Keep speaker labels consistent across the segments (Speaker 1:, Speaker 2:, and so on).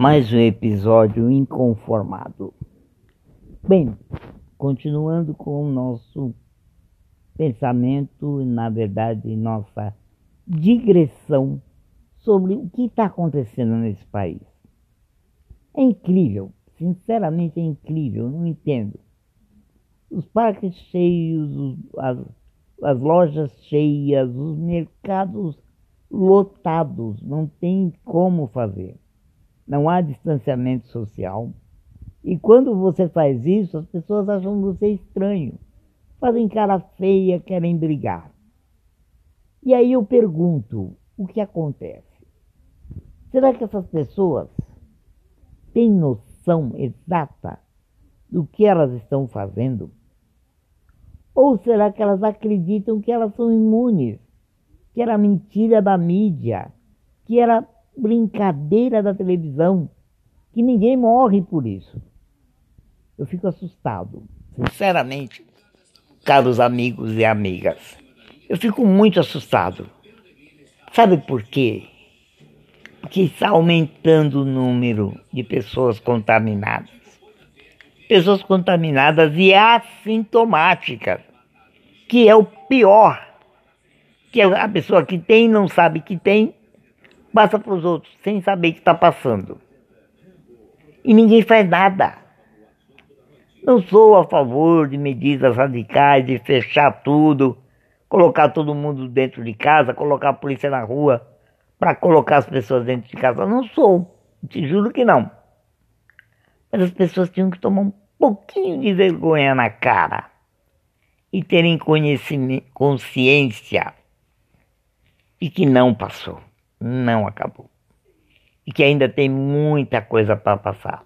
Speaker 1: mais um episódio inconformado. Bem, continuando com o nosso pensamento, na verdade, nossa digressão sobre o que está acontecendo nesse país. É incrível, sinceramente é incrível, não entendo. Os parques cheios, as, as lojas cheias, os mercados lotados, não tem como fazer não há distanciamento social. E quando você faz isso, as pessoas acham você estranho, fazem cara feia, querem brigar. E aí eu pergunto: o que acontece? Será que essas pessoas têm noção exata do que elas estão fazendo? Ou será que elas acreditam que elas são imunes, que era mentira da mídia, que era brincadeira da televisão, que ninguém morre por isso. Eu fico assustado, sinceramente, caros amigos e amigas. Eu fico muito assustado. Sabe por quê? Porque está aumentando o número de pessoas contaminadas. Pessoas contaminadas e assintomáticas, que é o pior. Que a pessoa que tem não sabe que tem passa para os outros sem saber que está passando. E ninguém faz nada. Não sou a favor de medidas radicais, de fechar tudo, colocar todo mundo dentro de casa, colocar a polícia na rua para colocar as pessoas dentro de casa. Não sou, te juro que não. Mas as pessoas tinham que tomar um pouquinho de vergonha na cara e terem consciência de que não passou não acabou. E que ainda tem muita coisa para passar.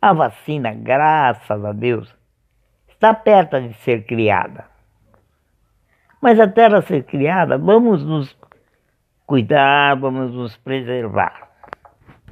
Speaker 1: A vacina, graças a Deus, está perto de ser criada. Mas até ela ser criada, vamos nos cuidar, vamos nos preservar.